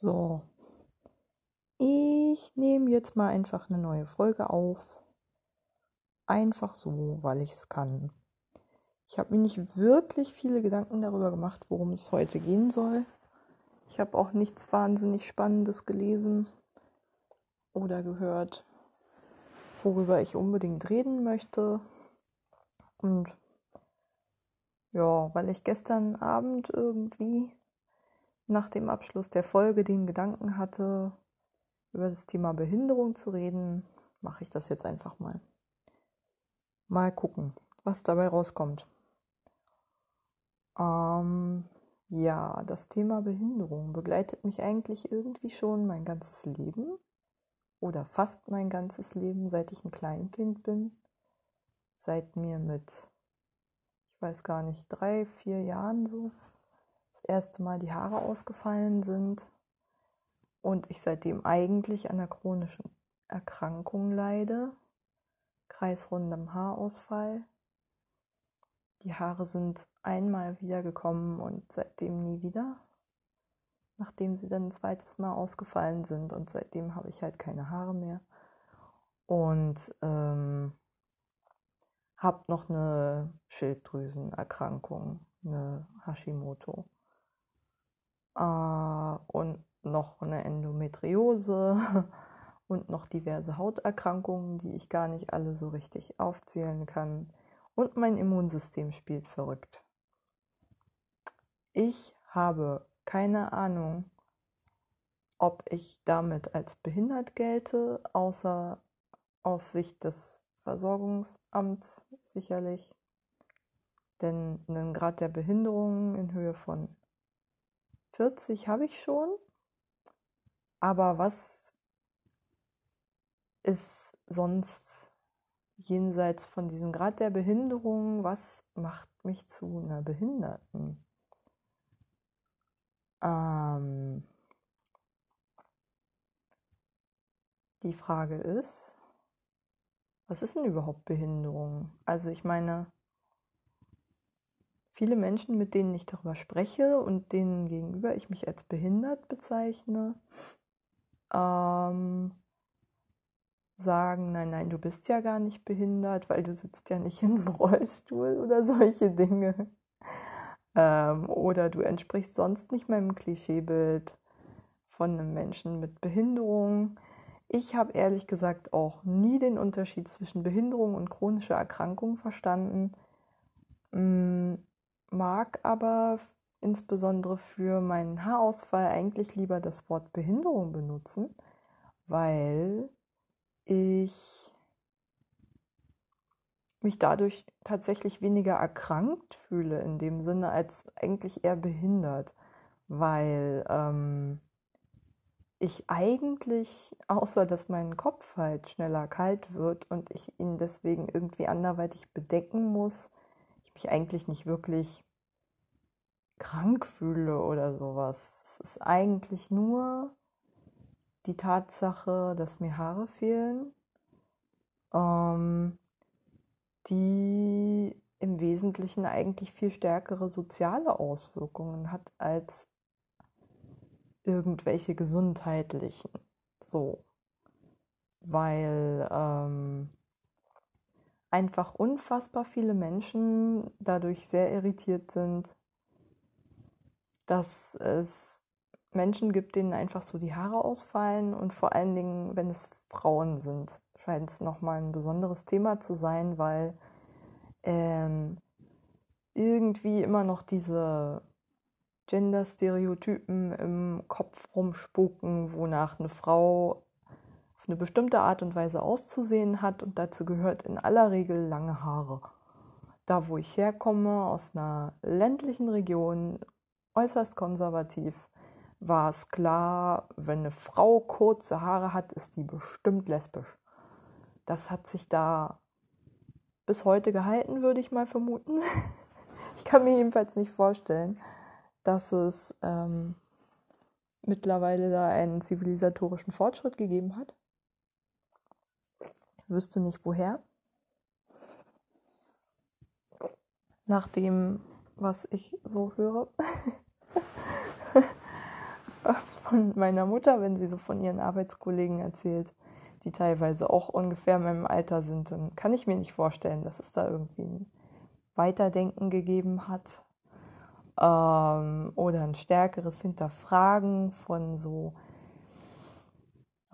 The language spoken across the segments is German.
So, ich nehme jetzt mal einfach eine neue Folge auf. Einfach so, weil ich es kann. Ich habe mir nicht wirklich viele Gedanken darüber gemacht, worum es heute gehen soll. Ich habe auch nichts wahnsinnig Spannendes gelesen oder gehört, worüber ich unbedingt reden möchte. Und ja, weil ich gestern Abend irgendwie nach dem Abschluss der Folge den Gedanken hatte, über das Thema Behinderung zu reden, mache ich das jetzt einfach mal. Mal gucken, was dabei rauskommt. Ähm, ja, das Thema Behinderung begleitet mich eigentlich irgendwie schon mein ganzes Leben oder fast mein ganzes Leben, seit ich ein Kleinkind bin. Seit mir mit, ich weiß gar nicht, drei, vier Jahren so das erste Mal die Haare ausgefallen sind und ich seitdem eigentlich an einer chronischen Erkrankung leide, kreisrundem Haarausfall. Die Haare sind einmal wiedergekommen und seitdem nie wieder, nachdem sie dann ein zweites Mal ausgefallen sind und seitdem habe ich halt keine Haare mehr. Und ähm, habe noch eine Schilddrüsenerkrankung, eine Hashimoto äh, und noch eine Endometriose und noch diverse Hauterkrankungen, die ich gar nicht alle so richtig aufzählen kann. Und mein Immunsystem spielt verrückt. Ich habe keine Ahnung, ob ich damit als behindert gelte, außer aus Sicht des Versorgungsamts sicherlich. Denn einen Grad der Behinderung in Höhe von 40 habe ich schon. Aber was ist sonst jenseits von diesem Grad der Behinderung, was macht mich zu einer Behinderten? Ähm, die Frage ist, was ist denn überhaupt Behinderung? Also ich meine, viele Menschen, mit denen ich darüber spreche und denen gegenüber ich mich als behindert bezeichne, ähm, sagen, nein, nein, du bist ja gar nicht behindert, weil du sitzt ja nicht im Rollstuhl oder solche Dinge. Ähm, oder du entsprichst sonst nicht meinem Klischeebild von einem Menschen mit Behinderung. Ich habe ehrlich gesagt auch nie den Unterschied zwischen Behinderung und chronischer Erkrankung verstanden. Mag aber insbesondere für meinen Haarausfall eigentlich lieber das Wort Behinderung benutzen, weil ich mich dadurch tatsächlich weniger erkrankt fühle in dem Sinne als eigentlich eher behindert, weil ähm, ich eigentlich, außer dass mein Kopf halt schneller kalt wird und ich ihn deswegen irgendwie anderweitig bedecken muss, mich eigentlich nicht wirklich krank fühle oder sowas. Es ist eigentlich nur die Tatsache, dass mir Haare fehlen, ähm, die im Wesentlichen eigentlich viel stärkere soziale Auswirkungen hat als irgendwelche gesundheitlichen. So. Weil ähm, einfach unfassbar viele Menschen dadurch sehr irritiert sind, dass es Menschen gibt, denen einfach so die Haare ausfallen und vor allen Dingen, wenn es Frauen sind, scheint es nochmal ein besonderes Thema zu sein, weil ähm, irgendwie immer noch diese Gender-Stereotypen im Kopf rumspuken, wonach eine Frau eine bestimmte Art und Weise auszusehen hat und dazu gehört in aller Regel lange Haare. Da, wo ich herkomme, aus einer ländlichen Region, äußerst konservativ, war es klar, wenn eine Frau kurze Haare hat, ist die bestimmt lesbisch. Das hat sich da bis heute gehalten, würde ich mal vermuten. ich kann mir jedenfalls nicht vorstellen, dass es ähm, mittlerweile da einen zivilisatorischen Fortschritt gegeben hat wüsste nicht woher. Nach dem, was ich so höre von meiner Mutter, wenn sie so von ihren Arbeitskollegen erzählt, die teilweise auch ungefähr in meinem Alter sind, dann kann ich mir nicht vorstellen, dass es da irgendwie ein Weiterdenken gegeben hat ähm, oder ein stärkeres Hinterfragen von so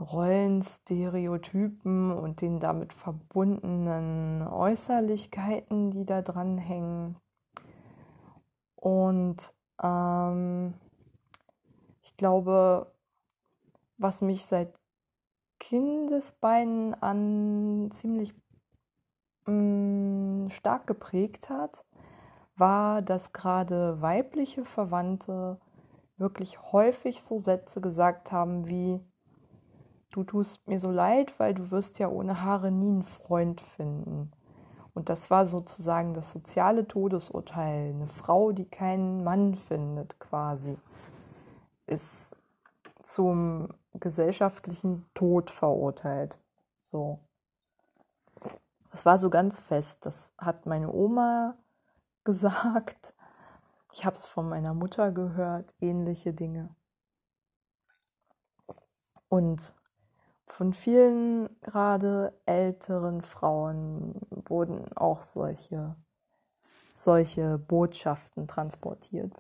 Rollenstereotypen und den damit verbundenen Äußerlichkeiten, die da dran hängen. Und ähm, ich glaube, was mich seit Kindesbeinen an ziemlich mh, mm, stark geprägt hat, war, dass gerade weibliche Verwandte wirklich häufig so Sätze gesagt haben wie du tust mir so leid, weil du wirst ja ohne Haare nie einen Freund finden. Und das war sozusagen das soziale Todesurteil. Eine Frau, die keinen Mann findet, quasi, ist zum gesellschaftlichen Tod verurteilt. So. Das war so ganz fest. Das hat meine Oma gesagt. Ich habe es von meiner Mutter gehört, ähnliche Dinge. Und von vielen gerade älteren Frauen wurden auch solche, solche Botschaften transportiert.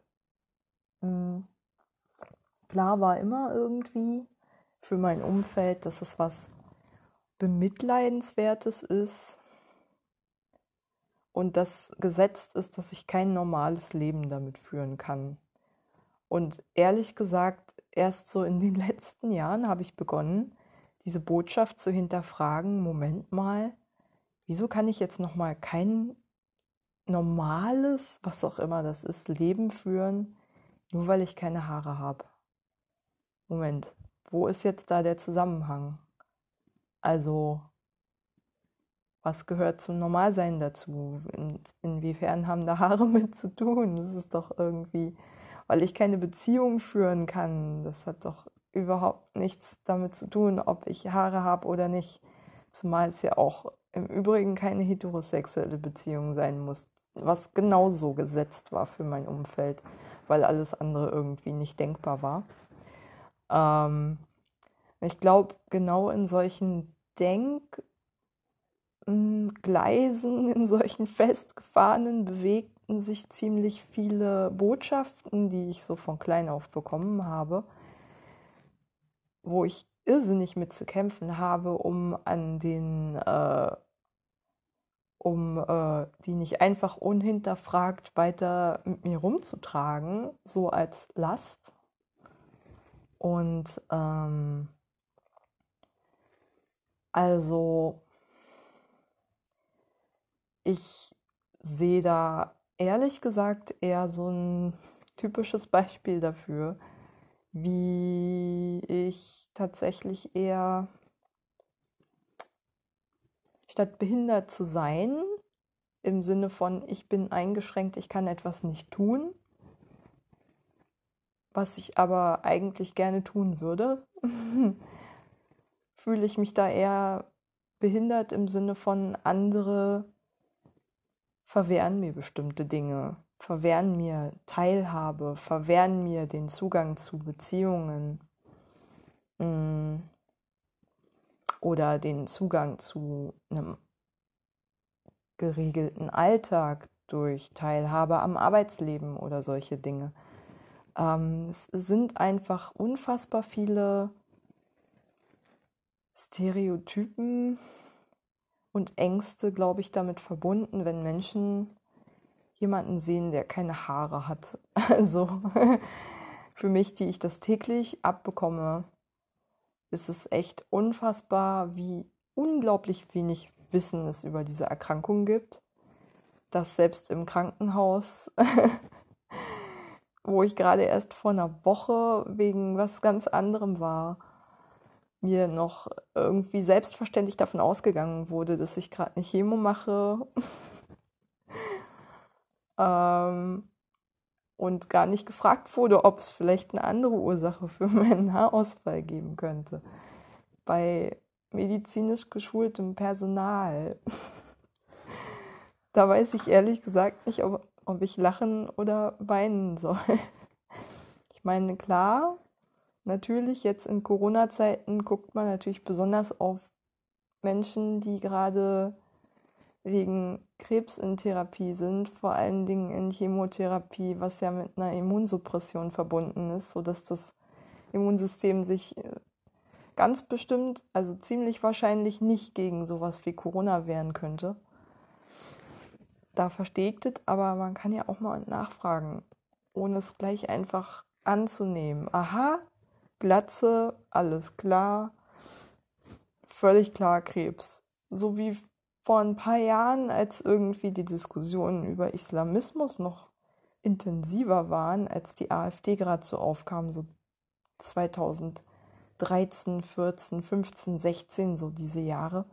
Mhm. Klar war immer irgendwie für mein Umfeld, dass es was Bemitleidenswertes ist und das gesetzt ist, dass ich kein normales Leben damit führen kann. Und ehrlich gesagt, erst so in den letzten Jahren habe ich begonnen, diese Botschaft zu hinterfragen, Moment mal, wieso kann ich jetzt noch mal kein normales, was auch immer das ist, Leben führen, nur weil ich keine Haare habe? Moment, wo ist jetzt da der Zusammenhang? Also, was gehört zum Normalsein dazu? In, inwiefern haben da Haare mit zu tun? Das ist doch irgendwie, weil ich keine Beziehung führen kann. Das hat doch überhaupt nichts damit zu tun, ob ich Haare habe oder nicht. Zumal es ja auch im Übrigen keine heterosexuelle Beziehung sein muss, was genauso gesetzt war für mein Umfeld, weil alles andere irgendwie nicht denkbar war. Ähm, ich glaube, genau in solchen Denkgleisen, in solchen festgefahrenen, bewegten sich ziemlich viele Botschaften, die ich so von klein auf bekommen habe wo ich irrsinnig mit zu kämpfen habe, um an den, äh, um äh, die nicht einfach unhinterfragt weiter mit mir rumzutragen, so als Last. Und ähm, also ich sehe da ehrlich gesagt eher so ein typisches Beispiel dafür, wie ich tatsächlich eher statt behindert zu sein, im Sinne von ich bin eingeschränkt, ich kann etwas nicht tun, was ich aber eigentlich gerne tun würde, fühle ich mich da eher behindert im Sinne von andere verwehren mir bestimmte Dinge verwehren mir Teilhabe, verwehren mir den Zugang zu Beziehungen mm, oder den Zugang zu einem geregelten Alltag durch Teilhabe am Arbeitsleben oder solche Dinge. Ähm, es sind einfach unfassbar viele Stereotypen und Ängste, glaube ich, damit verbunden, wenn Menschen jemanden sehen, der keine Haare hat. Also für mich, die ich das täglich abbekomme, ist es echt unfassbar, wie unglaublich wenig Wissen es über diese Erkrankung gibt. Dass selbst im Krankenhaus, wo ich gerade erst vor einer Woche wegen was ganz anderem war, mir noch irgendwie selbstverständlich davon ausgegangen wurde, dass ich gerade eine Chemo mache ähm, und gar nicht gefragt wurde, ob es vielleicht eine andere Ursache für meinen Haarausfall geben könnte. Bei medizinisch geschultem Personal. da weiß ich ehrlich gesagt nicht, ob, ob ich lachen oder weinen soll. Ich meine, klar, natürlich jetzt in Corona-Zeiten guckt man natürlich besonders auf Menschen, die gerade wegen Krebs in Therapie sind, vor allen Dingen in Chemotherapie, was ja mit einer Immunsuppression verbunden ist, sodass das Immunsystem sich äh, ganz bestimmt, also ziemlich wahrscheinlich nicht gegen sowas wie Corona wehren könnte. Da verstehe ich das, aber man kann ja auch mal nachfragen, ohne es gleich einfach anzunehmen. Aha, Glatze, alles klar, völlig klar Krebs. So wie vor ein paar Jahren, als irgendwie die Diskussionen über Islamismus noch intensiver waren, als die AfD gerade so aufkam, so 2013, 14, 15, 16, so diese Jahre,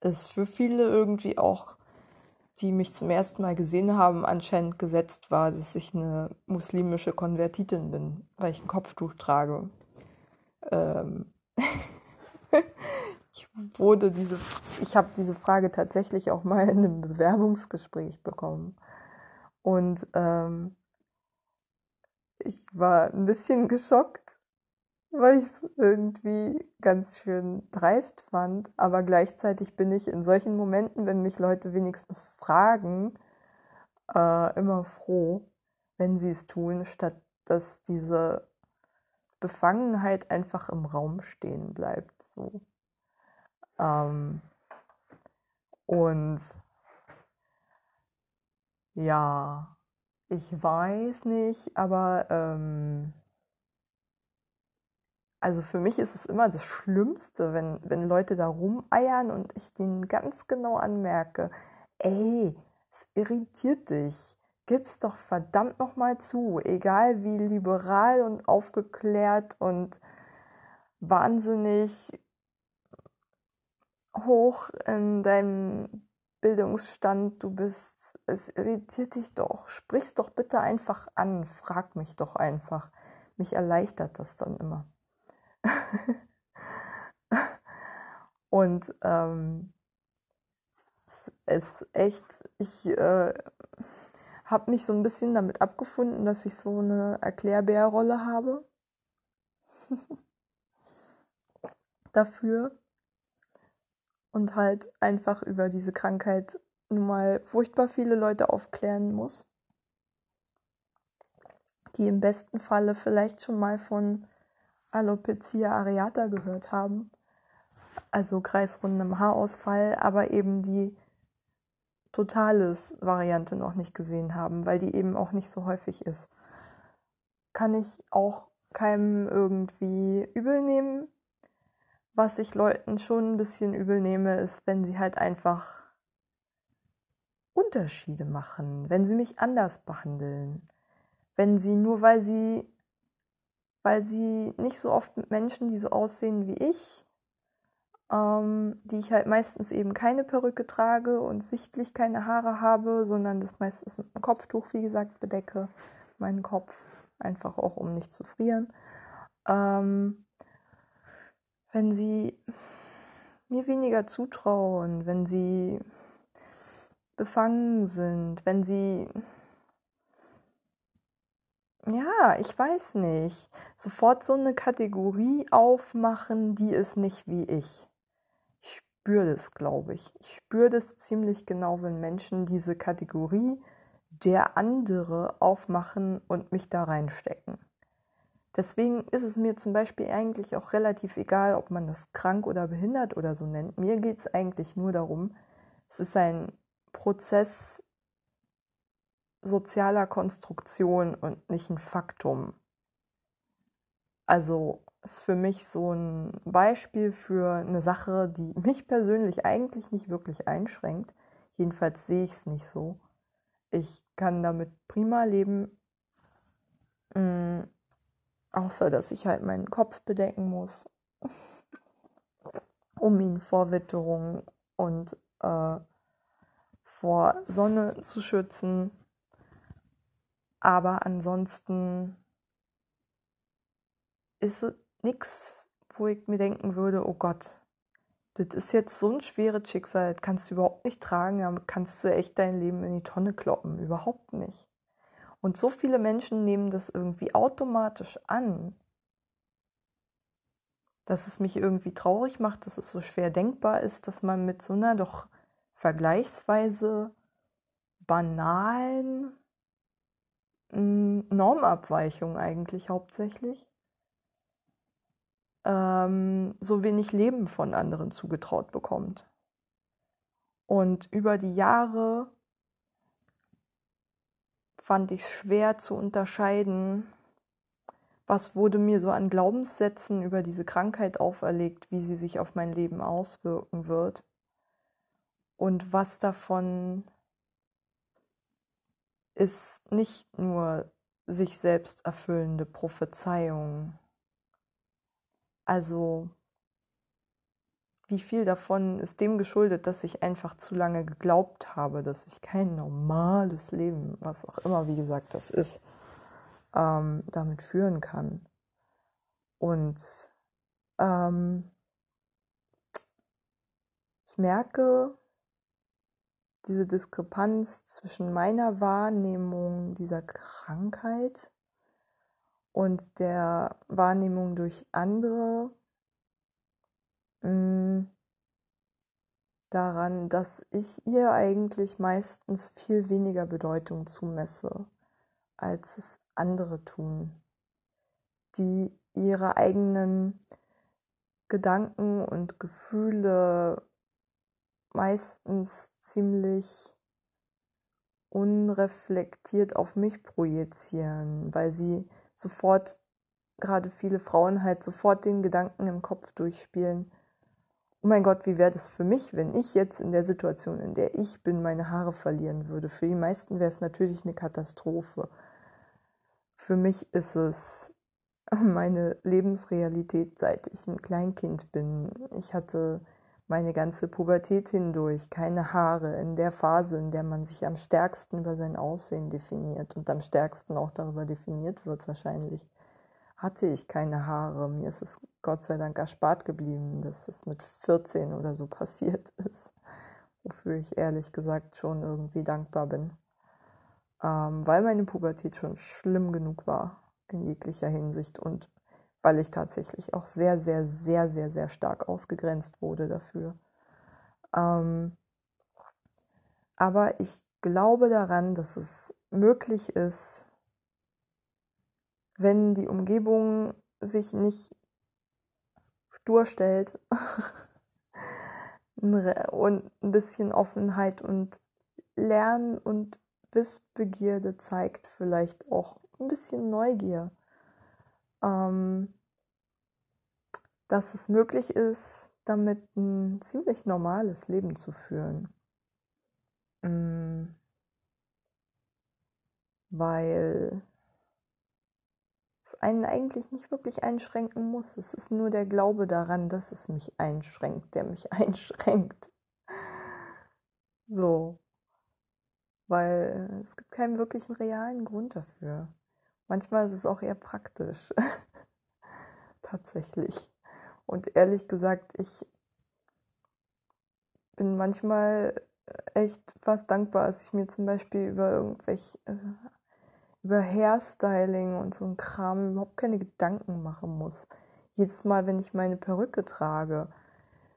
ist für viele irgendwie auch, die mich zum ersten Mal gesehen haben, anscheinend gesetzt war, dass ich eine muslimische Konvertitin bin, weil ich ein Kopftuch trage. Ähm wurde diese, ich habe diese Frage tatsächlich auch mal in einem Bewerbungsgespräch bekommen. Und ähm, ich war ein bisschen geschockt, weil ich es irgendwie ganz schön dreist fand. Aber gleichzeitig bin ich in solchen Momenten, wenn mich Leute wenigstens fragen, äh, immer froh, wenn sie es tun, statt dass diese Befangenheit einfach im Raum stehen bleibt. So. Ähm, und ja, ich weiß nicht, aber ähm, also für mich ist es immer das Schlimmste, wenn, wenn Leute da rumeiern und ich denen ganz genau anmerke, ey, es irritiert dich. Gib's doch verdammt nochmal zu, egal wie liberal und aufgeklärt und wahnsinnig hoch in deinem Bildungsstand du bist, es irritiert dich doch. Sprich's doch bitte einfach an, frag mich doch einfach. Mich erleichtert das dann immer. Und ähm, es ist echt, ich äh, habe mich so ein bisschen damit abgefunden, dass ich so eine Erklärbärrolle habe. Dafür und halt einfach über diese Krankheit nun mal furchtbar viele Leute aufklären muss, die im besten Falle vielleicht schon mal von Alopecia areata gehört haben, also kreisrundem Haarausfall, aber eben die totales Variante noch nicht gesehen haben, weil die eben auch nicht so häufig ist. Kann ich auch keinem irgendwie übel nehmen, was ich Leuten schon ein bisschen übel nehme, ist, wenn sie halt einfach Unterschiede machen, wenn sie mich anders behandeln, wenn sie nur weil sie weil sie nicht so oft mit Menschen, die so aussehen wie ich, ähm, die ich halt meistens eben keine Perücke trage und sichtlich keine Haare habe, sondern das meistens mit einem Kopftuch, wie gesagt, bedecke, meinen Kopf, einfach auch um nicht zu frieren. Ähm, wenn sie mir weniger zutrauen, wenn sie befangen sind, wenn sie, ja, ich weiß nicht, sofort so eine Kategorie aufmachen, die ist nicht wie ich. Ich spüre das, glaube ich. Ich spüre das ziemlich genau, wenn Menschen diese Kategorie der andere aufmachen und mich da reinstecken. Deswegen ist es mir zum Beispiel eigentlich auch relativ egal, ob man das krank oder behindert oder so nennt. Mir geht es eigentlich nur darum, es ist ein Prozess sozialer Konstruktion und nicht ein Faktum. Also ist für mich so ein Beispiel für eine Sache, die mich persönlich eigentlich nicht wirklich einschränkt. Jedenfalls sehe ich es nicht so. Ich kann damit prima leben. Mm, Außer, dass ich halt meinen Kopf bedecken muss, um ihn vor Witterung und äh, vor Sonne zu schützen. Aber ansonsten ist nichts, wo ich mir denken würde, oh Gott, das ist jetzt so ein schweres Schicksal, das kannst du überhaupt nicht tragen, damit kannst du echt dein Leben in die Tonne kloppen. Überhaupt nicht. Und so viele Menschen nehmen das irgendwie automatisch an, dass es mich irgendwie traurig macht, dass es so schwer denkbar ist, dass man mit so einer doch vergleichsweise banalen hm, Normabweichung eigentlich hauptsächlich ähm, so wenig Leben von anderen zugetraut bekommt. Und über die Jahre fand ich es schwer zu unterscheiden, was wurde mir so an Glaubenssätzen über diese Krankheit auferlegt, wie sie sich auf mein Leben auswirken wird und was davon ist nicht nur sich selbst erfüllende Prophezeiung. Also wie viel davon ist dem geschuldet, dass ich einfach zu lange geglaubt habe, dass ich kein normales Leben, was auch immer, wie gesagt, das ist, ähm, damit führen kann. Und ähm, ich merke diese Diskrepanz zwischen meiner Wahrnehmung dieser Krankheit und der Wahrnehmung durch andere mm, daran, dass ich ihr eigentlich meistens viel weniger Bedeutung zumesse, als es andere tun, die ihre eigenen Gedanken und Gefühle meistens ziemlich unreflektiert auf mich projizieren, weil sie sofort, gerade viele Frauen halt sofort den Gedanken im Kopf durchspielen, oh mein Gott, wie wäre das für mich, wenn ich jetzt in der Situation, in der ich bin, meine Haare verlieren würde. Für die meisten wäre es natürlich eine Katastrophe. Für mich ist es meine Lebensrealität, seit ich ein Kleinkind bin. Ich hatte meine ganze Pubertät hindurch keine Haare in der Phase, in der man sich am stärksten über sein Aussehen definiert und am stärksten auch darüber definiert wird wahrscheinlich, hatte ich keine Haare. Mir ist es Gott sei Dank erspart geblieben, dass es mit 14 oder so passiert ist, wofür ich ehrlich gesagt schon irgendwie dankbar bin ähm, weil meine Pubertät schon schlimm genug war in jeglicher Hinsicht und weil ich tatsächlich auch sehr, sehr, sehr, sehr, sehr stark ausgegrenzt wurde dafür. Ähm, aber ich glaube daran, dass es möglich ist, wenn die Umgebung sich nicht stur stellt und ein bisschen Offenheit und Lernen und Wissbegierde zeigt vielleicht auch ein bisschen Neugier, ähm, dass es möglich ist, damit ein ziemlich normales Leben zu führen. Ähm, weil einen eigentlich nicht wirklich einschränken muss. Es ist nur der Glaube daran, dass es mich einschränkt, der mich einschränkt. So weil es gibt keinen wirklichen realen Grund dafür. Manchmal ist es auch eher praktisch. Tatsächlich. Und ehrlich gesagt, ich bin manchmal echt fast dankbar, dass ich mir zum Beispiel über irgendwelche, äh, über Hairstyling und so ein Kram überhaupt keine Gedanken machen muss. Jedes Mal, wenn ich meine Perücke trage,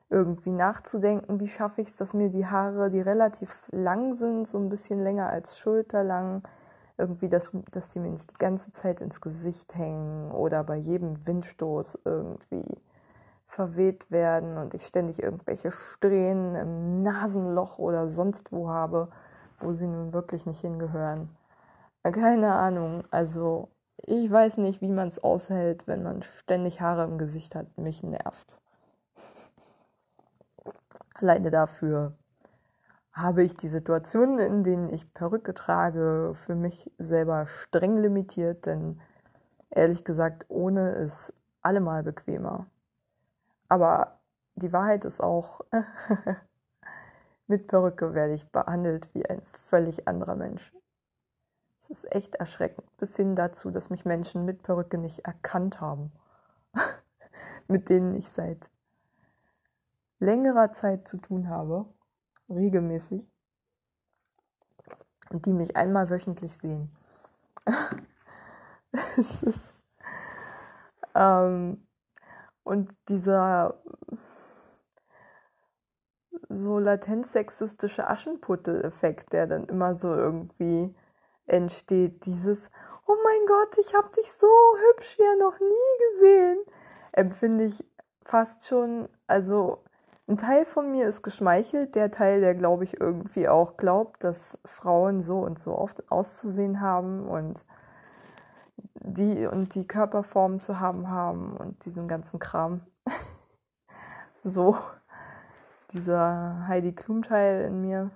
irgendwie nachzudenken, wie schaffe ich es, dass mir die Haare, die relativ lang sind, so ein bisschen länger als schulterlang, irgendwie, dass, dass die mir nicht die ganze Zeit ins Gesicht hängen oder bei jedem Windstoß irgendwie verweht werden und ich ständig irgendwelche Strähnen im Nasenloch oder sonst wo habe, wo sie nun wirklich nicht hingehören. Keine Ahnung, also ich weiß nicht, wie man es aushält, wenn man ständig Haare im Gesicht hat. Mich nervt. Alleine dafür habe ich die Situationen, in denen ich Perücke trage, für mich selber streng limitiert, denn ehrlich gesagt, ohne ist allemal bequemer. Aber die Wahrheit ist auch, mit Perücke werde ich behandelt wie ein völlig anderer Mensch. Es ist echt erschreckend, bis hin dazu, dass mich Menschen mit Perücke nicht erkannt haben, mit denen ich seit längerer Zeit zu tun habe, regelmäßig, und die mich einmal wöchentlich sehen. es ist, ähm, und dieser so latent sexistische Aschenputtel-Effekt, der dann immer so irgendwie entsteht, dieses Oh mein Gott, ich habe dich so hübsch wie noch nie gesehen, empfinde ich fast schon, also ein Teil von mir ist geschmeichelt, der Teil, der glaube ich irgendwie auch glaubt, dass Frauen so und so oft auszusehen haben und die und die Körperformen zu haben haben und diesen ganzen Kram. so dieser Heidi Klum Teil in mir.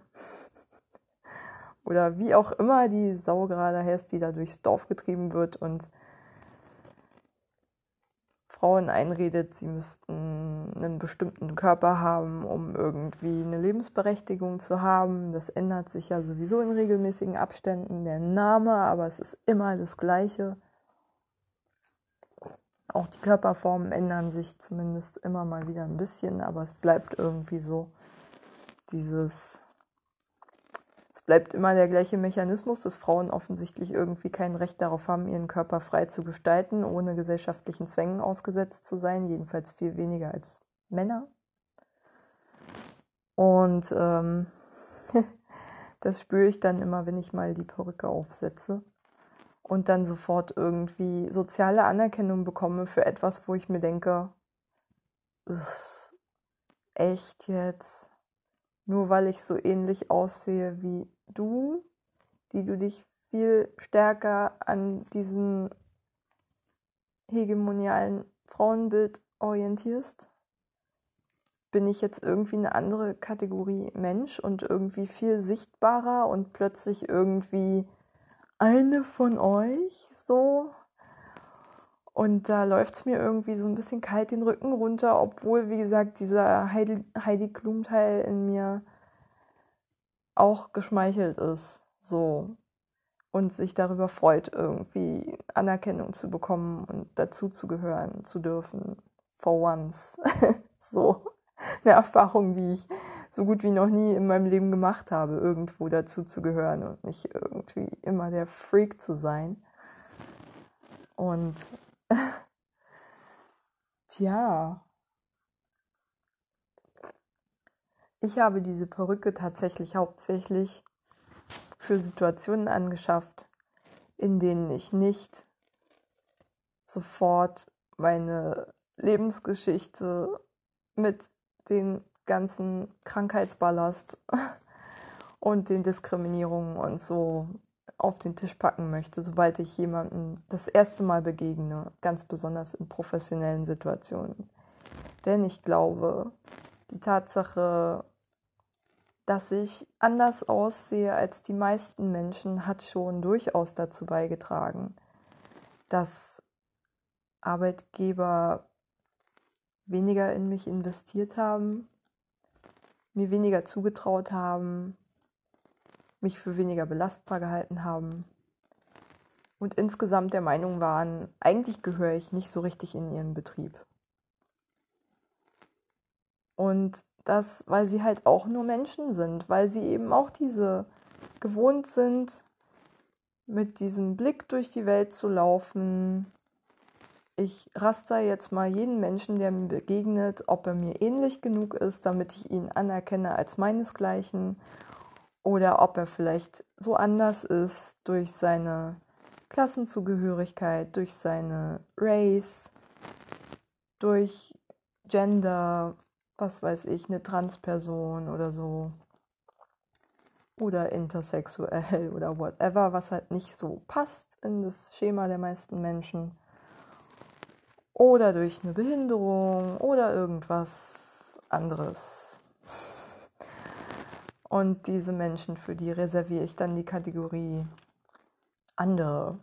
Oder wie auch immer die Sau gerade heißt, die da durchs Dorf getrieben wird und Frauen einredet, sie müssten einen bestimmten Körper haben, um irgendwie eine Lebensberechtigung zu haben. Das ändert sich ja sowieso in regelmäßigen Abständen, der Name, aber es ist immer das Gleiche. Auch die Körperformen ändern sich zumindest immer mal wieder ein bisschen, aber es bleibt irgendwie so dieses bleibt immer der gleiche Mechanismus, dass Frauen offensichtlich irgendwie kein Recht darauf haben, ihren Körper frei zu gestalten, ohne gesellschaftlichen Zwängen ausgesetzt zu sein, jedenfalls viel weniger als Männer. Und ähm, das spüre ich dann immer, wenn ich mal die Perücke aufsetze und dann sofort irgendwie soziale Anerkennung bekomme für etwas, wo ich mir denke, echt jetzt? Nur weil ich so ähnlich aussehe wie du, die du dich viel stärker an diesem hegemonialen Frauenbild orientierst? Bin ich jetzt irgendwie eine andere Kategorie Mensch und irgendwie viel sichtbarer und plötzlich irgendwie eine von euch so? Und da läuft es mir irgendwie so ein bisschen kalt den Rücken runter, obwohl, wie gesagt, dieser Heidi, Heidi Klum-Teil in mir auch geschmeichelt ist, so und sich darüber freut, irgendwie Anerkennung zu bekommen und dazu zu gehören zu dürfen, for once. so eine Erfahrung, die ich so gut wie noch nie in meinem Leben gemacht habe, irgendwo dazu zu gehören und nicht irgendwie immer der Freak zu sein. Und tja, Ich habe diese Perücke tatsächlich hauptsächlich für Situationen angeschafft, in denen ich nicht sofort meine Lebensgeschichte mit den ganzen Krankheitsballast und den Diskriminierungen und so auf den Tisch packen möchte, sobald ich jemanden das erste Mal begegne, ganz besonders in professionellen Situationen. Denn ich glaube, die Tatsache, dass ich anders aussehe als die meisten Menschen, hat schon durchaus dazu beigetragen, dass Arbeitgeber weniger in mich investiert haben, mir weniger zugetraut haben, mich für weniger belastbar gehalten haben und insgesamt der Meinung waren, eigentlich gehöre ich nicht so richtig in ihren Betrieb. Und das, weil sie halt auch nur Menschen sind, weil sie eben auch diese gewohnt sind, mit diesem Blick durch die Welt zu laufen. Ich raster jetzt mal jeden Menschen, der mir begegnet, ob er mir ähnlich genug ist, damit ich ihn anerkenne als meinesgleichen oder ob er vielleicht so anders ist durch seine Klassenzugehörigkeit, durch seine Race, durch Gender, was weiß ich, eine Transperson oder so. Oder intersexuell oder whatever, was halt nicht so passt in das Schema der meisten Menschen. Oder durch eine Behinderung oder irgendwas anderes. Und diese Menschen, für die reserviere ich dann die Kategorie andere.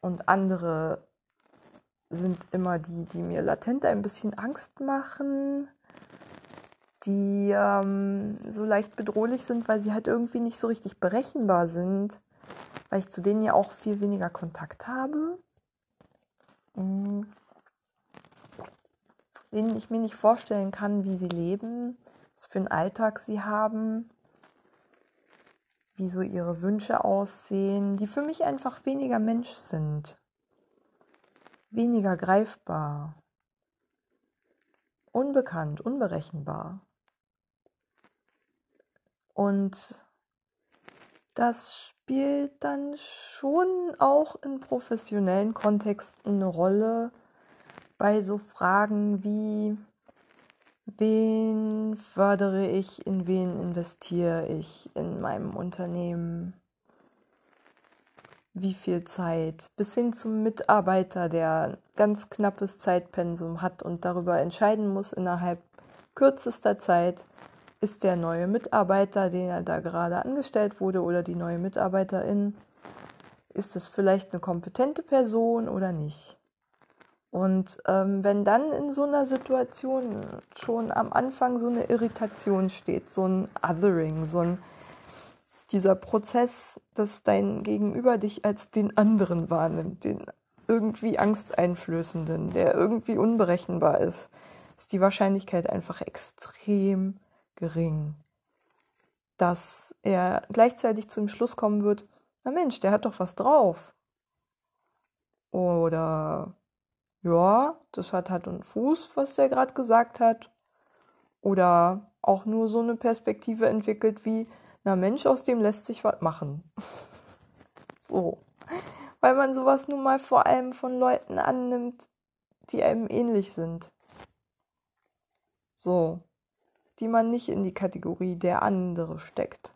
Und andere sind immer die, die mir latent ein bisschen Angst machen, die ähm, so leicht bedrohlich sind, weil sie halt irgendwie nicht so richtig berechenbar sind, weil ich zu denen ja auch viel weniger Kontakt habe. Mhm. Denen ich mir nicht vorstellen kann, wie sie leben, was für einen Alltag sie haben. wie so ihre Wünsche aussehen, die für mich einfach weniger Mensch sind, weniger greifbar, unbekannt, unberechenbar. Und das spielt dann schon auch in professionellen Kontexten eine Rolle bei so Fragen wie, wen fördere ich, in wen investiere ich in meinem Unternehmen, wie viel Zeit, bis hin zum Mitarbeiter, der ganz knappes Zeitpensum hat und darüber entscheiden muss innerhalb kürzester Zeit, ist der neue Mitarbeiter, der da gerade angestellt wurde oder die neue Mitarbeiterin, ist es vielleicht eine kompetente Person oder nicht? Und ähm, wenn dann in so einer Situation schon am Anfang so eine Irritation steht, so ein Othering, so ein dieser Prozess, dass dein Gegenüber dich als den anderen wahrnimmt, den irgendwie angsteinflößenden, der irgendwie unberechenbar ist, ist die Wahrscheinlichkeit einfach extrem gering, dass er gleichzeitig zum Schluss kommen wird, na Mensch, der hat doch was drauf. Oder ja, das hat halt einen Fuß, was der gerade gesagt hat. Oder auch nur so eine Perspektive entwickelt wie, na Mensch, aus dem lässt sich was machen. so. Weil man sowas nun mal vor allem von Leuten annimmt, die einem ähnlich sind. So die man nicht in die Kategorie der andere steckt.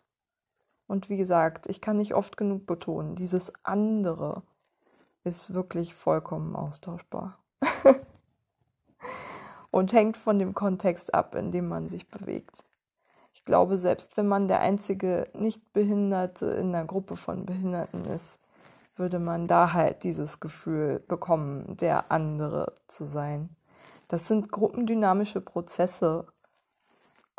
Und wie gesagt, ich kann nicht oft genug betonen, dieses andere ist wirklich vollkommen austauschbar. und hängt von dem Kontext ab, in dem man sich bewegt. Ich glaube, selbst wenn man der einzige Nichtbehinderte in einer Gruppe von Behinderten ist, würde man da halt dieses Gefühl bekommen, der andere zu sein. Das sind gruppendynamische Prozesse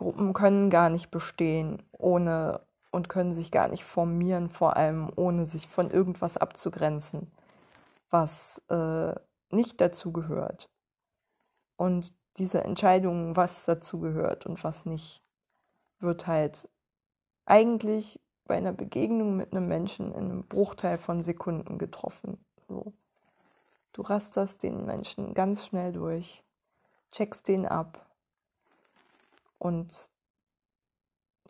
Gruppen können gar nicht bestehen ohne und können sich gar nicht formieren, vor allem ohne sich von irgendwas abzugrenzen, was äh, nicht dazu gehört. Und diese Entscheidung, was dazu gehört und was nicht, wird halt eigentlich bei einer Begegnung mit einem Menschen in einem Bruchteil von Sekunden getroffen. So. Du rasterst den Menschen ganz schnell durch, checkst den ab und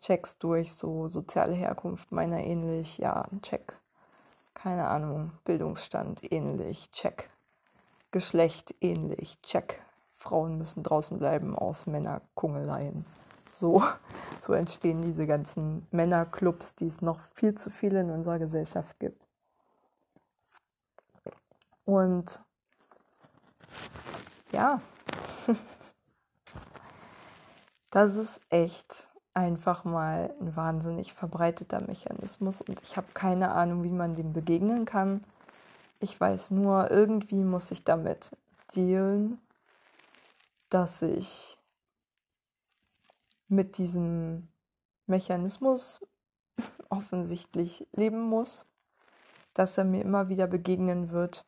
checkst durch, so soziale Herkunft meiner ähnlich, ja, check. Keine Ahnung, Bildungsstand ähnlich, check. Geschlecht ähnlich, check. Frauen müssen draußen bleiben aus Männerkungeleien. So, so entstehen diese ganzen Männerclubs, die es noch viel zu viele in unserer Gesellschaft gibt. Und ja, Das ist echt einfach mal ein wahnsinnig verbreiteter Mechanismus und ich habe keine Ahnung, wie man dem begegnen kann. Ich weiß nur, irgendwie muss ich damit dealen, dass ich mit diesem Mechanismus offensichtlich leben muss, dass er mir immer wieder begegnen wird,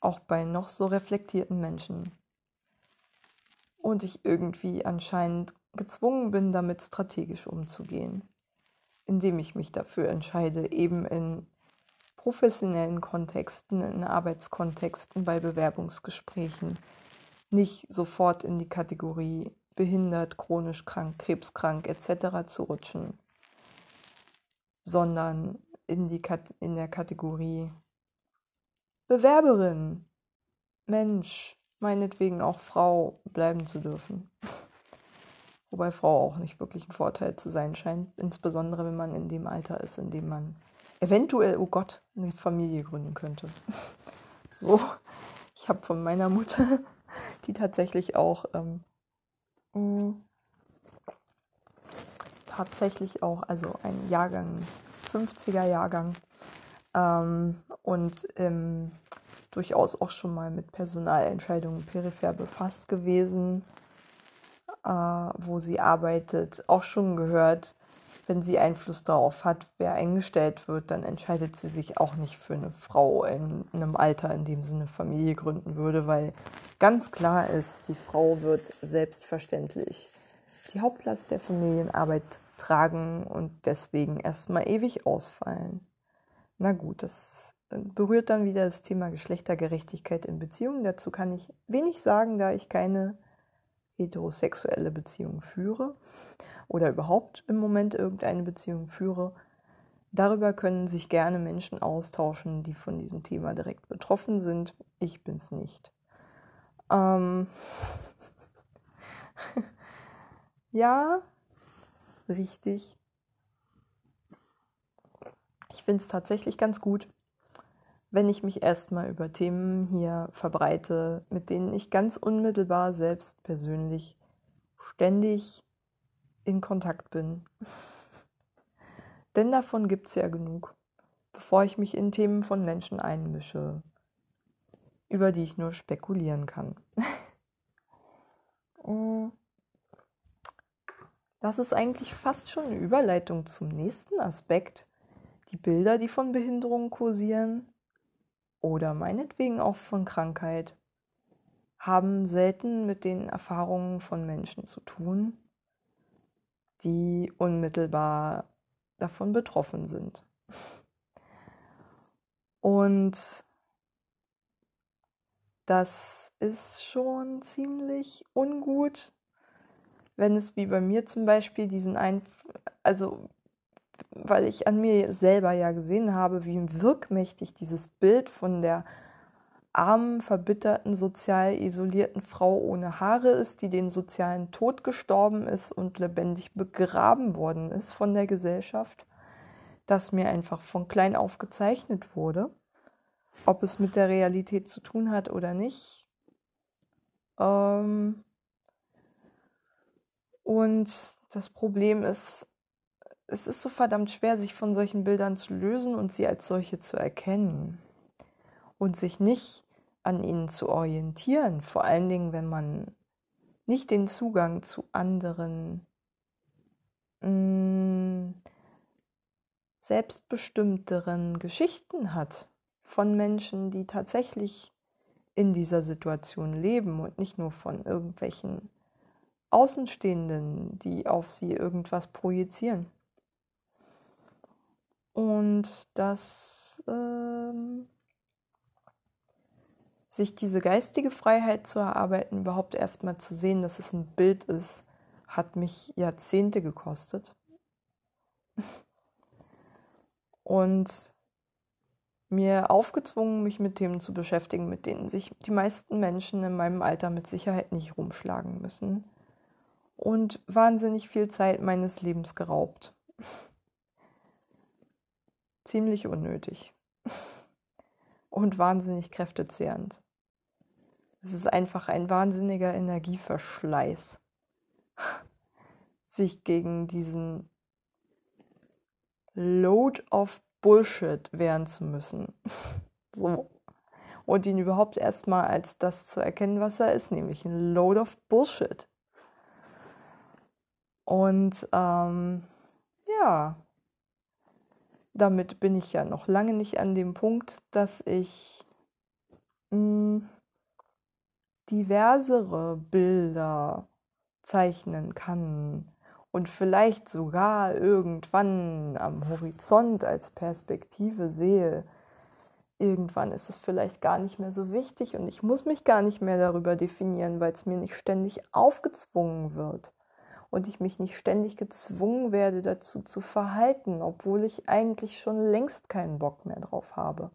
auch bei noch so reflektierten Menschen. Und ich irgendwie anscheinend gezwungen bin, damit strategisch umzugehen, indem ich mich dafür entscheide, eben in professionellen Kontexten, in Arbeitskontexten, bei Bewerbungsgesprächen nicht sofort in die Kategorie behindert, chronisch krank, krebskrank etc. zu rutschen, sondern in, die Kat in der Kategorie Bewerberin, Mensch, meinetwegen auch Frau bleiben zu dürfen. Wobei Frau auch nicht wirklich ein Vorteil zu sein scheint, insbesondere wenn man in dem Alter ist, in dem man eventuell, oh Gott, eine Familie gründen könnte. So, ich habe von meiner Mutter, die tatsächlich auch ähm, mh, tatsächlich auch, also ein Jahrgang, 50er Jahrgang. Ähm, und im durchaus auch schon mal mit Personalentscheidungen peripher befasst gewesen, äh, wo sie arbeitet, auch schon gehört, wenn sie Einfluss darauf hat, wer eingestellt wird, dann entscheidet sie sich auch nicht für eine Frau in einem Alter, in dem sie eine Familie gründen würde, weil ganz klar ist, die Frau wird selbstverständlich die Hauptlast der Familienarbeit tragen und deswegen erstmal ewig ausfallen. Na gut, das berührt dann wieder das Thema Geschlechtergerechtigkeit in Beziehungen. Dazu kann ich wenig sagen, da ich keine heterosexuelle Beziehung führe oder überhaupt im Moment irgendeine Beziehung führe. Darüber können sich gerne Menschen austauschen, die von diesem Thema direkt betroffen sind. Ich bin es nicht. Ähm ja, richtig. Ich finde es tatsächlich ganz gut, wenn ich mich erstmal über Themen hier verbreite, mit denen ich ganz unmittelbar selbst persönlich ständig in Kontakt bin. Denn davon gibt es ja genug, bevor ich mich in Themen von Menschen einmische, über die ich nur spekulieren kann. Mm. das ist eigentlich fast schon eine Überleitung zum nächsten Aspekt. Die Bilder, die von Behinderungen kursieren, oder meinetwegen auch von Krankheit haben selten mit den Erfahrungen von Menschen zu tun, die unmittelbar davon betroffen sind. Und das ist schon ziemlich ungut, wenn es wie bei mir zum Beispiel diesen ein, also weil ich an mir selber ja gesehen habe, wie wirkmächtig dieses Bild von der armen, verbitterten, sozial isolierten Frau ohne Haare ist, die den sozialen Tod gestorben ist und lebendig begraben worden ist von der Gesellschaft, das mir einfach von klein auf gezeichnet wurde. Ob es mit der Realität zu tun hat oder nicht. Ähm und das Problem ist, es ist so verdammt schwer, sich von solchen Bildern zu lösen und sie als solche zu erkennen und sich nicht an ihnen zu orientieren, vor allen Dingen, wenn man nicht den Zugang zu anderen mh, mm, selbstbestimmteren Geschichten hat von Menschen, die tatsächlich in dieser Situation leben und nicht nur von irgendwelchen Außenstehenden, die auf sie irgendwas projizieren. Und dass ähm, sich diese geistige Freiheit zu erarbeiten, überhaupt erstmal zu sehen, dass es ein Bild ist, hat mich Jahrzehnte gekostet. Und mir aufgezwungen, mich mit Themen zu beschäftigen, mit denen sich die meisten Menschen in meinem Alter mit Sicherheit nicht rumschlagen müssen. Und wahnsinnig viel Zeit meines Lebens geraubt ziemlich unnötig und wahnsinnig kräftezehrend. Es ist einfach ein wahnsinniger Energieverschleiß, sich gegen diesen Load of Bullshit wehren zu müssen. so. Und ihn überhaupt erstmal als das zu erkennen, was er ist, nämlich ein Load of Bullshit. Und ähm, ja, damit bin ich ja noch lange nicht an dem Punkt, dass ich mh, hm, diversere Bilder zeichnen kann und vielleicht sogar irgendwann am Horizont als Perspektive sehe. Irgendwann ist es vielleicht gar nicht mehr so wichtig und ich muss mich gar nicht mehr darüber definieren, weil es mir nicht ständig aufgezwungen wird und ich mich nicht ständig gezwungen werde dazu zu verhalten, obwohl ich eigentlich schon längst keinen Bock mehr drauf habe.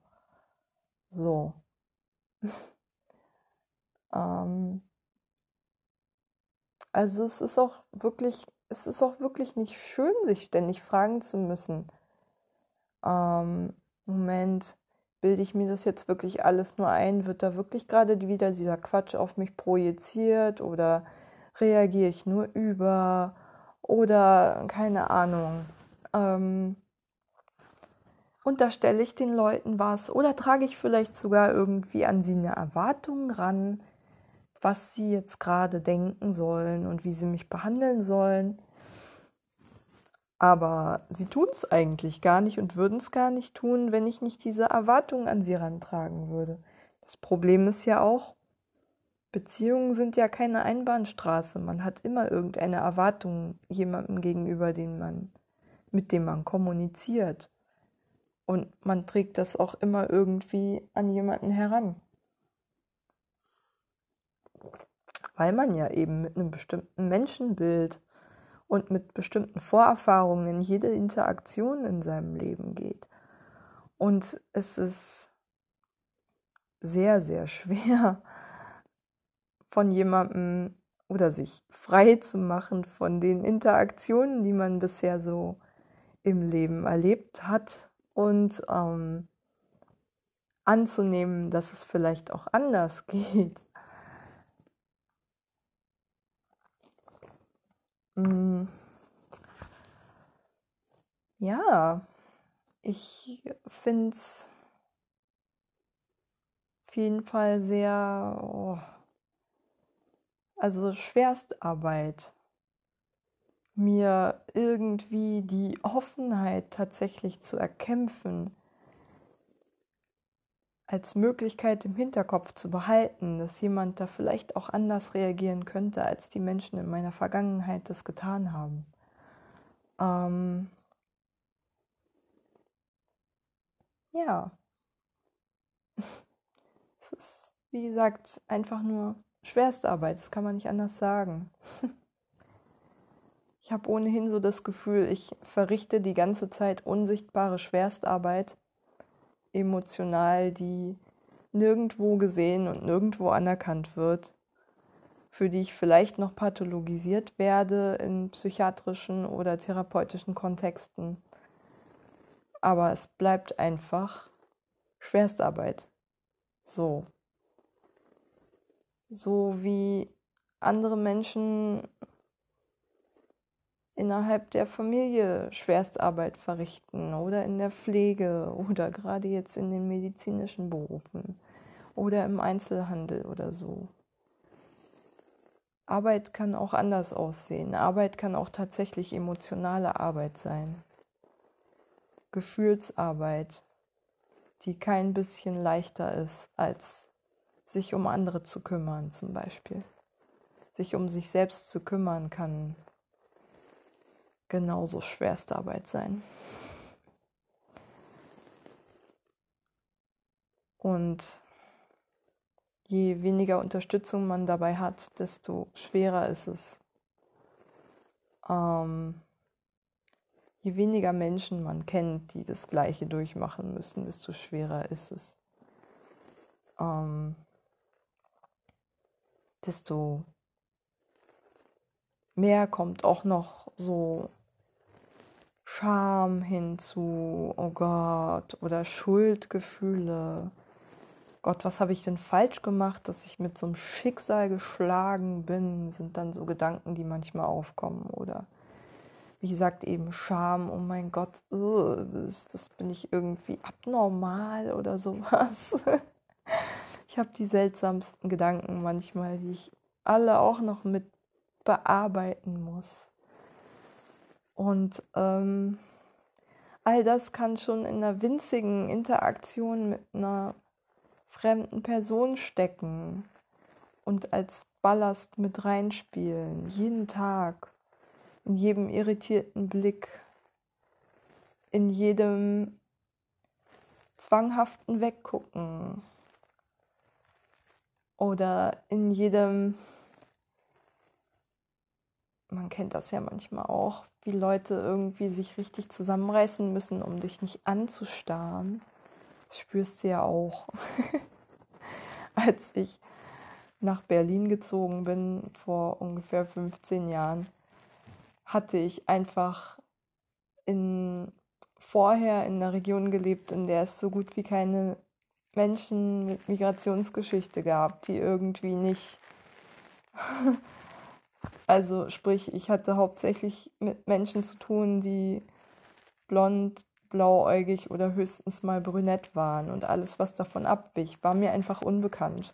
So. ähm. Also es ist auch wirklich, es ist auch wirklich nicht schön, sich ständig fragen zu müssen. Ähm, Moment, bilde ich mir das jetzt wirklich alles nur ein? Wird da wirklich gerade wieder dieser Quatsch auf mich projiziert oder reagiere ich nur über oder keine Ahnung. Ähm, unterstelle ich den Leuten was oder trage ich vielleicht sogar irgendwie an sie eine Erwartung ran, was sie jetzt gerade denken sollen und wie sie mich behandeln sollen. Aber sie tun es eigentlich gar nicht und würden es gar nicht tun, wenn ich nicht diese Erwartungen an sie rantragen würde. Das Problem ist ja auch, Beziehungen sind ja keine Einbahnstraße. Man hat immer irgendeine Erwartung jemandem gegenüber, den man, mit dem man kommuniziert. Und man trägt das auch immer irgendwie an jemanden heran. Weil man ja eben mit einem bestimmten Menschenbild und mit bestimmten Vorerfahrungen in jede Interaktion in seinem Leben geht. Und es ist sehr, sehr schwer, von jemandem oder sich frei zu machen von den Interaktionen, die man bisher so im Leben erlebt hat und ähm, anzunehmen, dass es vielleicht auch anders geht. Mm. Ja, ich finde es auf jeden Fall sehr, oh, also Schwerstarbeit, mir irgendwie die Offenheit tatsächlich zu erkämpfen, als Möglichkeit im Hinterkopf zu behalten, dass jemand da vielleicht auch anders reagieren könnte, als die Menschen in meiner Vergangenheit das getan haben. Ähm ja. Es ist, wie gesagt, einfach nur Schwerstarbeit, das kann man nicht anders sagen. Ich habe ohnehin so das Gefühl, ich verrichte die ganze Zeit unsichtbare Schwerstarbeit emotional, die nirgendwo gesehen und nirgendwo anerkannt wird, für die ich vielleicht noch pathologisiert werde in psychiatrischen oder therapeutischen Kontexten. Aber es bleibt einfach Schwerstarbeit. So. So wie andere Menschen innerhalb der Familie Schwerstarbeit verrichten oder in der Pflege oder gerade jetzt in den medizinischen Berufen oder im Einzelhandel oder so. Arbeit kann auch anders aussehen. Arbeit kann auch tatsächlich emotionale Arbeit sein. Gefühlsarbeit, die kein bisschen leichter ist, als sich um andere zu kümmern zum Beispiel. Sich um sich selbst zu kümmern kann genauso schwerste Arbeit sein. Und je weniger Unterstützung man dabei hat, desto schwerer ist es. Ähm, je weniger Menschen man kennt, die das Gleiche durchmachen müssen, desto schwerer ist es. Ähm, desto mehr kommt auch noch so Scham hinzu, oh Gott, oder Schuldgefühle. Gott, was habe ich denn falsch gemacht, dass ich mit so einem Schicksal geschlagen bin, sind dann so Gedanken, die manchmal aufkommen. Oder wie gesagt, eben Scham, oh mein Gott, das, das bin ich irgendwie abnormal oder sowas. Ich habe die seltsamsten Gedanken manchmal, die ich alle auch noch mit bearbeiten muss. Und ähm, all das kann schon in einer winzigen Interaktion mit einer fremden Person stecken und als Ballast mit reinspielen, jeden Tag, in jedem irritierten Blick, in jedem zwanghaften Weggucken oder in jedem man kennt das ja manchmal auch, wie Leute irgendwie sich richtig zusammenreißen müssen, um dich nicht anzustarren. Das spürst du ja auch. Als ich nach Berlin gezogen bin vor ungefähr 15 Jahren, hatte ich einfach in, vorher in einer Region gelebt, in der es so gut wie keine Menschen mit Migrationsgeschichte gab, die irgendwie nicht also sprich, ich hatte hauptsächlich mit Menschen zu tun, die blond, blauäugig oder höchstens mal brünett waren und alles, was davon abwich, war mir einfach unbekannt.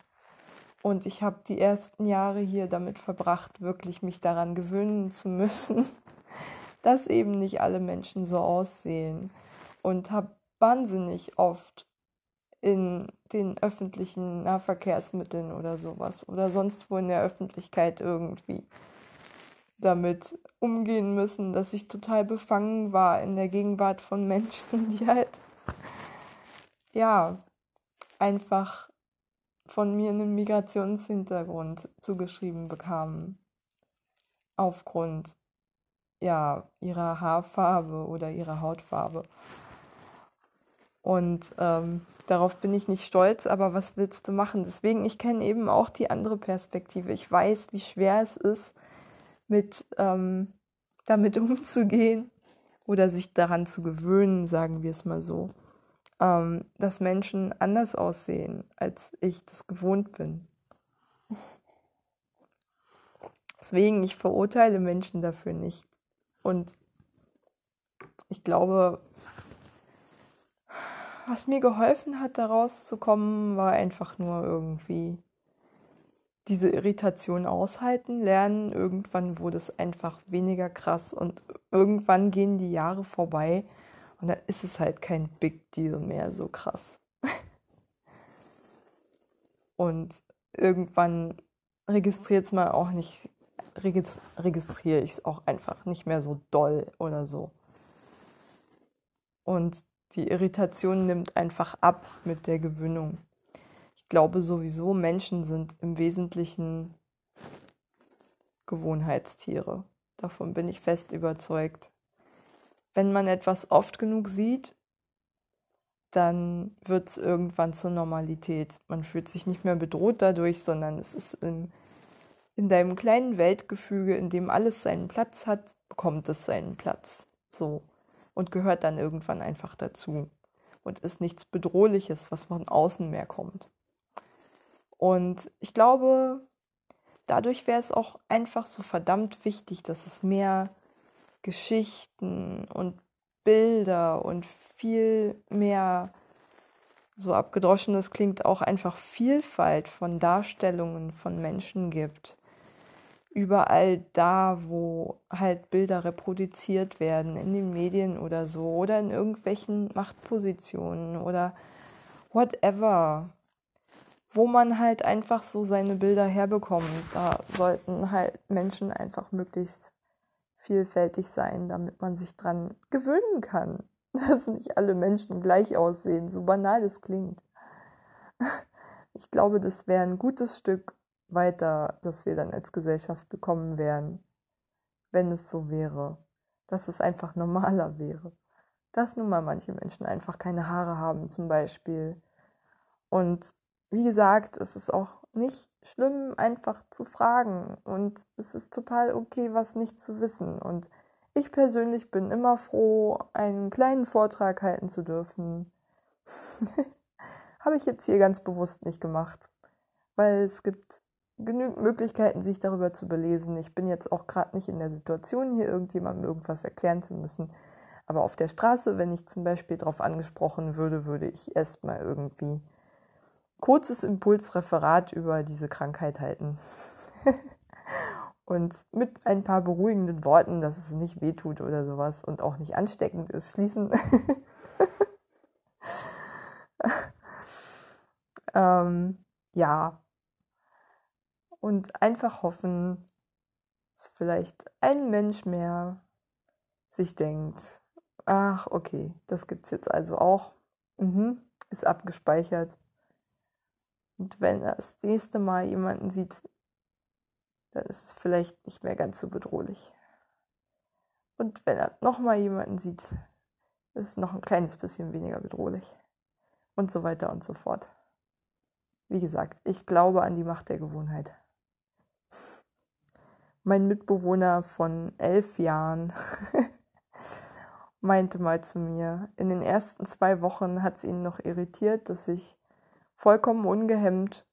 Und ich habe die ersten Jahre hier damit verbracht, wirklich mich daran gewöhnen zu müssen, dass eben nicht alle Menschen so aussehen. Und habe wahnsinnig oft in den öffentlichen Nahverkehrsmitteln oder sowas oder sonst wo in der Öffentlichkeit irgendwie damit umgehen müssen, dass ich total befangen war in der Gegenwart von Menschen, die halt ja einfach von mir einen Migrationshintergrund zugeschrieben bekamen aufgrund ja ihrer Haarfarbe oder ihrer Hautfarbe. Und ähm, darauf bin ich nicht stolz, aber was willst du machen? Deswegen, ich kenne eben auch die andere Perspektive. Ich weiß, wie schwer es ist, mit ähm, damit umzugehen oder sich daran zu gewöhnen, sagen wir es mal so, ähm, dass Menschen anders aussehen, als ich das gewohnt bin. Deswegen, ich verurteile Menschen dafür nicht. Und ich glaube, was mir geholfen hat, daraus zu kommen, war einfach nur irgendwie diese Irritation aushalten, lernen. Irgendwann wurde es einfach weniger krass und irgendwann gehen die Jahre vorbei und dann ist es halt kein Big Deal mehr so krass. und irgendwann registriert es man auch nicht, registriere ich es auch einfach nicht mehr so doll oder so. Und die Irritation nimmt einfach ab mit der Gewöhnung. Ich glaube sowieso, Menschen sind im Wesentlichen Gewohnheitstiere. Davon bin ich fest überzeugt. Wenn man etwas oft genug sieht, dann wird es irgendwann zur Normalität. Man fühlt sich nicht mehr bedroht dadurch, sondern es ist in, in deinem kleinen Weltgefüge, in dem alles seinen Platz hat, bekommt es seinen Platz. So und gehört dann irgendwann einfach dazu und ist nichts Bedrohliches, was von außen mehr kommt. Und ich glaube, dadurch wäre es auch einfach so verdammt wichtig, dass es mehr Geschichten und Bilder und viel mehr, so abgedroschen es klingt, auch einfach Vielfalt von Darstellungen von Menschen gibt überall da, wo halt Bilder reproduziert werden, in den Medien oder so, oder in irgendwelchen Machtpositionen oder whatever, wo man halt einfach so seine Bilder herbekommt. Da sollten halt Menschen einfach möglichst vielfältig sein, damit man sich dran gewöhnen kann, dass nicht alle Menschen gleich aussehen, so banal es klingt. Ich glaube, das wäre ein gutes Stück weiter, dass wir dann als Gesellschaft bekommen wären, wenn es so wäre, dass es einfach normaler wäre. Dass nun mal manche Menschen einfach keine Haare haben zum Beispiel. Und wie gesagt, es ist auch nicht schlimm, einfach zu fragen. Und es ist total okay, was nicht zu wissen. Und ich persönlich bin immer froh, einen kleinen Vortrag halten zu dürfen. Habe ich jetzt hier ganz bewusst nicht gemacht, weil es gibt genügend Möglichkeiten, sich darüber zu belesen. Ich bin jetzt auch gerade nicht in der Situation, hier irgendjemandem irgendwas erklären zu müssen. Aber auf der Straße, wenn ich zum Beispiel darauf angesprochen würde, würde ich erstmal irgendwie kurzes Impulsreferat über diese Krankheit halten. und mit ein paar beruhigenden Worten, dass es nicht wehtut oder sowas und auch nicht ansteckend ist, schließen. ähm, ja, und einfach hoffen, dass vielleicht ein Mensch mehr sich denkt, ach okay, das gibt es jetzt also auch, mhm, ist abgespeichert. Und wenn er das nächste Mal jemanden sieht, dann ist es vielleicht nicht mehr ganz so bedrohlich. Und wenn er nochmal jemanden sieht, ist es noch ein kleines bisschen weniger bedrohlich. Und so weiter und so fort. Wie gesagt, ich glaube an die Macht der Gewohnheit mein Mitbewohner von elf Jahren meinte mal zu mir, in den ersten zwei Wochen hat es ihn noch irritiert, dass ich vollkommen ungehemmt,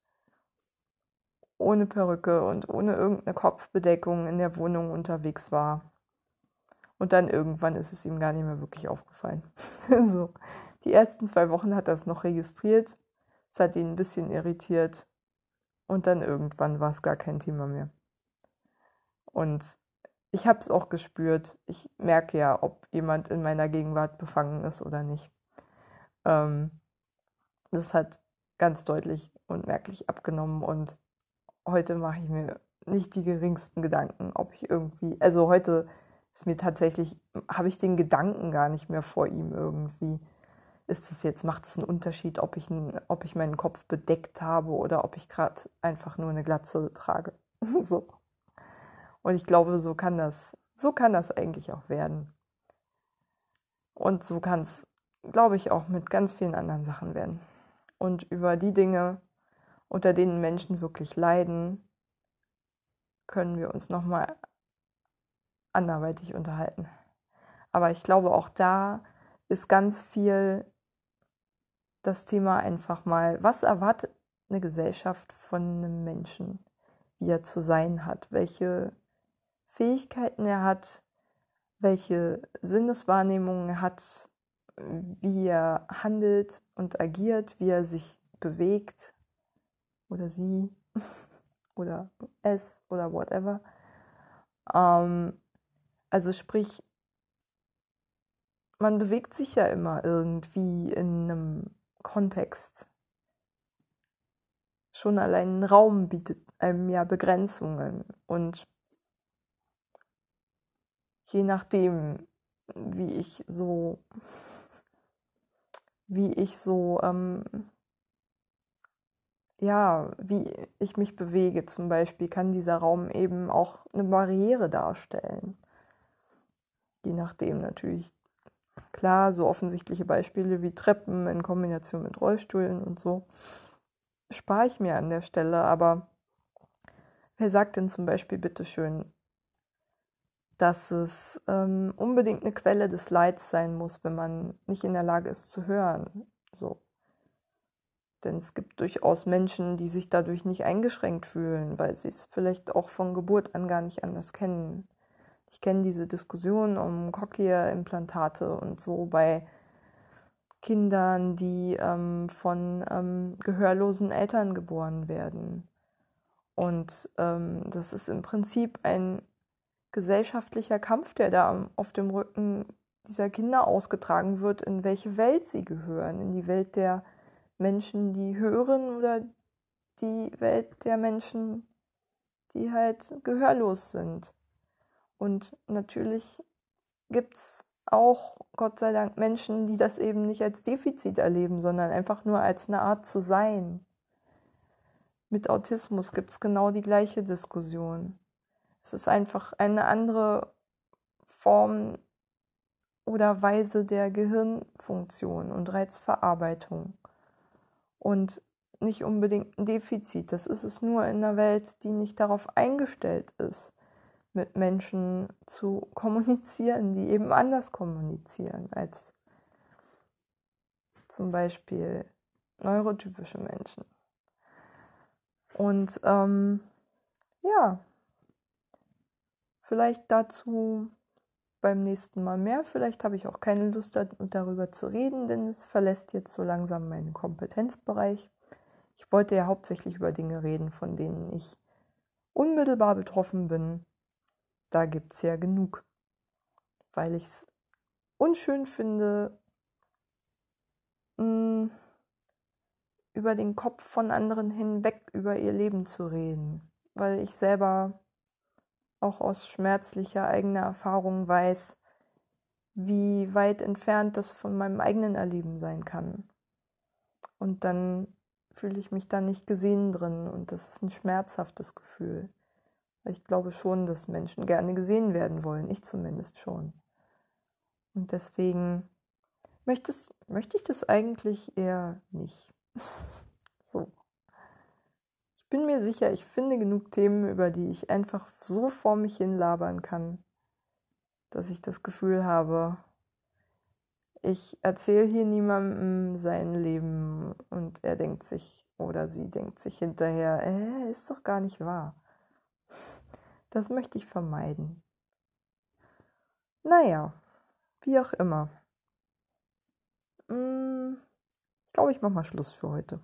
ohne Perücke und ohne irgendeine Kopfbedeckung in der Wohnung unterwegs war. Und dann irgendwann ist es ihm gar nicht mehr wirklich aufgefallen. so. Die ersten zwei Wochen hat er es noch registriert. Es hat ihn ein bisschen irritiert. Und dann irgendwann war es gar kein Thema mehr. Und ich habe es auch gespürt. Ich merke ja, ob jemand in meiner Gegenwart befangen ist oder nicht. Ähm, das hat ganz deutlich und merklich abgenommen und heute mache ich mir nicht die geringsten Gedanken, ob ich irgendwie, also heute ist mir tatsächlich, habe ich den Gedanken gar nicht mehr vor ihm irgendwie. Ist es jetzt, macht es einen Unterschied, ob ich, ob ich meinen Kopf bedeckt habe oder ob ich gerade einfach nur eine Glatze trage. so. Und ich glaube, so kann das, so kann das eigentlich auch werden. Und so kann es, glaube ich, auch mit ganz vielen anderen Sachen werden. Und über die Dinge, unter denen Menschen wirklich leiden, können wir uns nochmal anderweitig unterhalten. Aber ich glaube, auch da ist ganz viel das Thema einfach mal, was erwartet eine Gesellschaft von einem Menschen, wie er zu sein hat, welche Fähigkeiten er hat, welche Sinneswahrnehmungen er hat, wie er handelt und agiert, wie er sich bewegt oder sie oder es oder whatever. Ähm, also sprich, man bewegt sich ja immer irgendwie in einem Kontext. Schon allein ein Raum bietet einem ja Begrenzungen und je nachdem, wie ich so, wie ich so, ähm, ja, wie ich mich bewege zum Beispiel, kann dieser Raum eben auch eine Barriere darstellen. Je nachdem natürlich. Klar, so offensichtliche Beispiele wie Treppen in Kombination mit Rollstühlen und so spare ich mir an der Stelle, aber wer sagt denn zum Beispiel bitteschön, dass es ähm, unbedingt eine Quelle des Leids sein muss, wenn man nicht in der Lage ist zu hören? So. Denn es gibt durchaus Menschen, die sich dadurch nicht eingeschränkt fühlen, weil sie es vielleicht auch von Geburt an gar nicht anders kennen. Ich kenne diese Diskussion um Cochlea-Implantate und so bei Kindern, die ähm, von ähm, gehörlosen Eltern geboren werden. Und ähm, das ist im Prinzip ein gesellschaftlicher Kampf, der da auf dem Rücken dieser Kinder ausgetragen wird, in welche Welt sie gehören, in die Welt der Menschen, die hören oder die Welt der Menschen, die halt gehörlos sind. Und natürlich gibt es auch, Gott sei Dank, Menschen, die das eben nicht als Defizit erleben, sondern einfach nur als eine Art zu sein. Mit Autismus gibt es genau die gleiche Diskussion. Es ist einfach eine andere Form oder Weise der Gehirnfunktion und Reizverarbeitung und nicht unbedingt ein Defizit. Das ist es nur in einer Welt, die nicht darauf eingestellt ist, mit Menschen zu kommunizieren, die eben anders kommunizieren als zum Beispiel neurotypische Menschen. Und ähm, ja, vielleicht dazu beim nächsten Mal mehr. Vielleicht habe ich auch keine Lust darüber zu reden, denn es verlässt jetzt so langsam meinen Kompetenzbereich. Ich wollte ja hauptsächlich über Dinge reden, von denen ich unmittelbar betroffen bin. Da gibt es ja genug, weil ich es unschön finde, mh, über den Kopf von anderen hinweg über ihr Leben zu reden, weil ich selber auch aus schmerzlicher eigener Erfahrung weiß, wie weit entfernt das von meinem eigenen Erleben sein kann. Und dann fühle ich mich da nicht gesehen drin und das ist ein schmerzhaftes Gefühl. Ich glaube schon, dass Menschen gerne gesehen werden wollen, ich zumindest schon. Und deswegen möchte, möchte ich das eigentlich eher nicht. bin mir sicher, ich finde genug Themen, über die ich einfach so vor mich hin labern kann, dass ich das Gefühl habe, ich erzähle hier niemandem sein Leben und er denkt sich oder sie denkt sich hinterher, äh, ist doch gar nicht wahr. Das möchte ich vermeiden. Naja, wie auch immer. Hm, ich glaube, ich mache mal Schluss für heute.